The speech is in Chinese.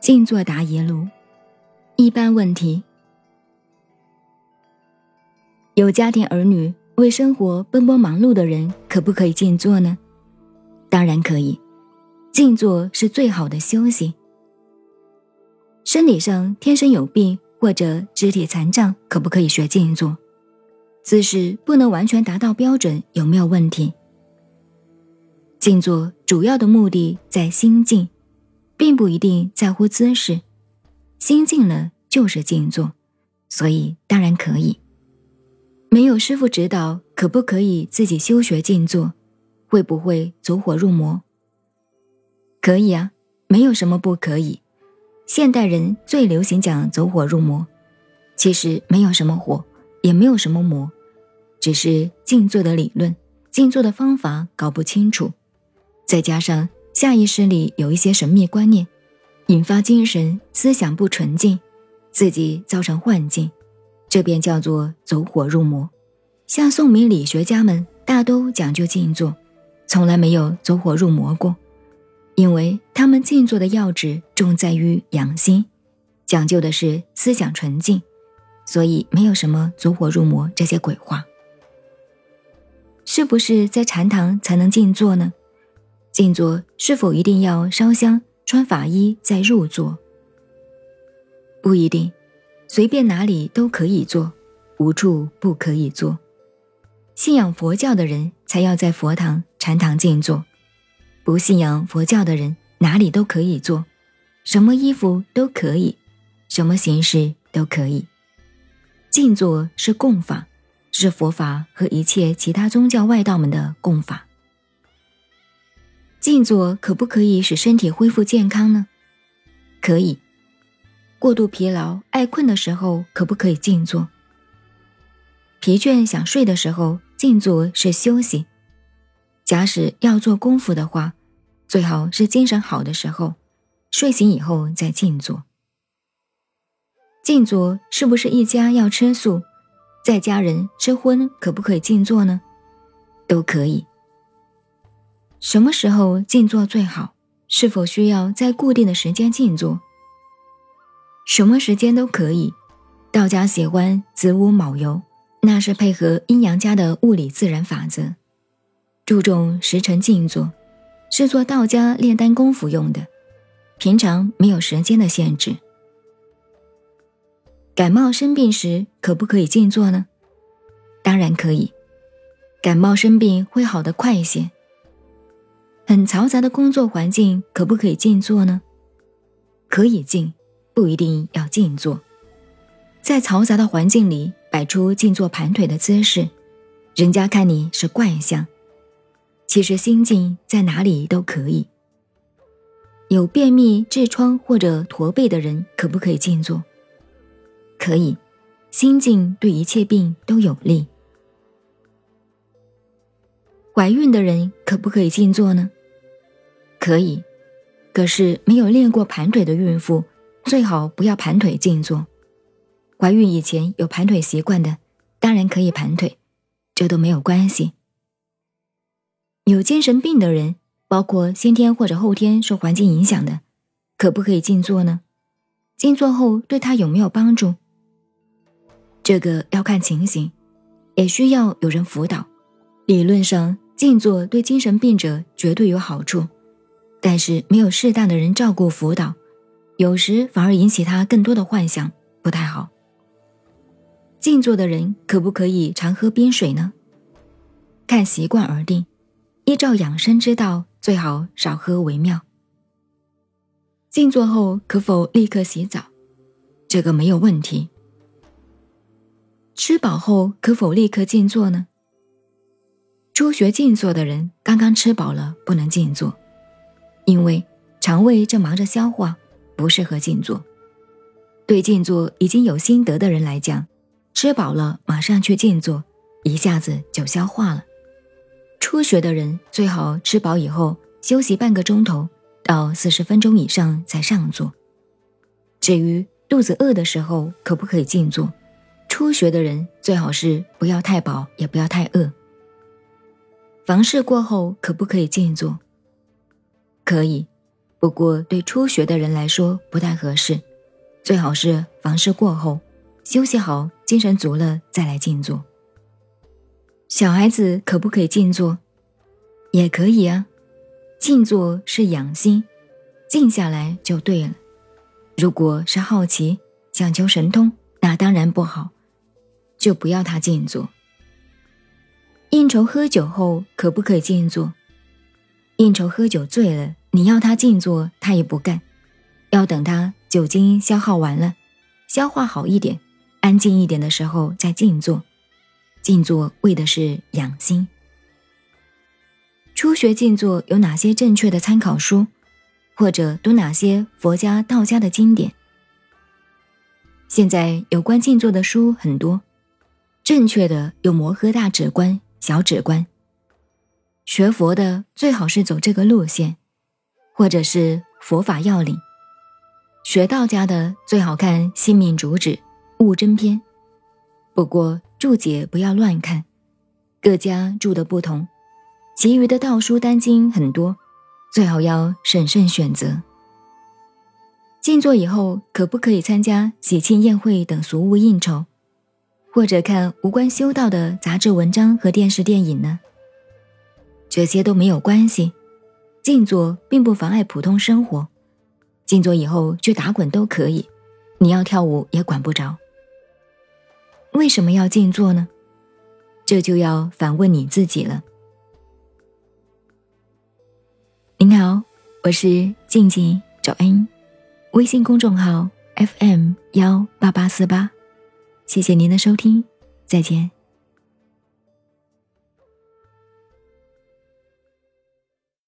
静坐答疑录，一般问题：有家庭儿女、为生活奔波忙碌的人，可不可以静坐呢？当然可以，静坐是最好的休息。身体上天生有病或者肢体残障，可不可以学静坐？姿势不能完全达到标准，有没有问题？静坐主要的目的在心静，并不一定在乎姿势。心静了就是静坐，所以当然可以。没有师傅指导，可不可以自己修学静坐？会不会走火入魔？可以啊，没有什么不可以。现代人最流行讲走火入魔，其实没有什么火，也没有什么魔，只是静坐的理论、静坐的方法搞不清楚。再加上下意识里有一些神秘观念，引发精神思想不纯净，自己造成幻境，这便叫做走火入魔。像宋明理学家们大都讲究静坐，从来没有走火入魔过，因为他们静坐的要旨重在于养心，讲究的是思想纯净，所以没有什么走火入魔这些鬼话。是不是在禅堂才能静坐呢？静坐是否一定要烧香、穿法衣再入座？不一定，随便哪里都可以坐，无处不可以坐。信仰佛教的人才要在佛堂、禅堂静坐，不信仰佛教的人哪里都可以坐，什么衣服都可以，什么形式都可以。静坐是共法，是佛法和一切其他宗教外道们的共法。静坐可不可以使身体恢复健康呢？可以。过度疲劳、爱困的时候，可不可以静坐？疲倦想睡的时候，静坐是休息。假使要做功夫的话，最好是精神好的时候，睡醒以后再静坐。静坐是不是一家要吃素，在家人吃荤，可不可以静坐呢？都可以。什么时候静坐最好？是否需要在固定的时间静坐？什么时间都可以。道家喜欢子午卯酉，那是配合阴阳家的物理自然法则，注重时辰静坐，是做道家炼丹功夫用的。平常没有时间的限制。感冒生病时可不可以静坐呢？当然可以。感冒生病会好得快一些。很嘈杂的工作环境，可不可以静坐呢？可以静，不一定要静坐。在嘈杂的环境里摆出静坐盘腿的姿势，人家看你是怪象。其实心静在哪里都可以。有便秘、痔疮或者驼背的人，可不可以静坐？可以，心静对一切病都有利。怀孕的人可不可以静坐呢？可以，可是没有练过盘腿的孕妇，最好不要盘腿静坐。怀孕以前有盘腿习惯的，当然可以盘腿，这都没有关系。有精神病的人，包括先天或者后天受环境影响的，可不可以静坐呢？静坐后对他有没有帮助？这个要看情形，也需要有人辅导。理论上，静坐对精神病者绝对有好处。但是没有适当的人照顾辅导，有时反而引起他更多的幻想，不太好。静坐的人可不可以常喝冰水呢？看习惯而定，依照养生之道，最好少喝为妙。静坐后可否立刻洗澡？这个没有问题。吃饱后可否立刻静坐呢？初学静坐的人刚刚吃饱了，不能静坐。因为肠胃正忙着消化，不适合静坐。对静坐已经有心得的人来讲，吃饱了马上去静坐，一下子就消化了。初学的人最好吃饱以后休息半个钟头到四十分钟以上再上座。至于肚子饿的时候可不可以静坐，初学的人最好是不要太饱也不要太饿。房事过后可不可以静坐？可以，不过对初学的人来说不太合适，最好是房事过后，休息好，精神足了再来静坐。小孩子可不可以静坐？也可以啊，静坐是养心，静下来就对了。如果是好奇、想求神通，那当然不好，就不要他静坐。应酬喝酒后可不可以静坐？应酬喝酒醉了，你要他静坐，他也不干，要等他酒精消耗完了，消化好一点，安静一点的时候再静坐。静坐为的是养心。初学静坐有哪些正确的参考书，或者读哪些佛家、道家的经典？现在有关静坐的书很多，正确的有《摩诃大止观》《小止观》。学佛的最好是走这个路线，或者是《佛法要领》。学道家的最好看《性命主旨》《悟真篇》，不过注解不要乱看，各家注的不同。其余的道书单经很多，最好要审慎选择。静坐以后，可不可以参加喜庆宴会等俗务应酬，或者看无关修道的杂志文章和电视电影呢？这些都没有关系。静坐并不妨碍普通生活，静坐以后去打滚都可以，你要跳舞也管不着。为什么要静坐呢？这就要反问你自己了。您好，我是静静找恩，微信公众号 FM 幺八八四八，谢谢您的收听，再见。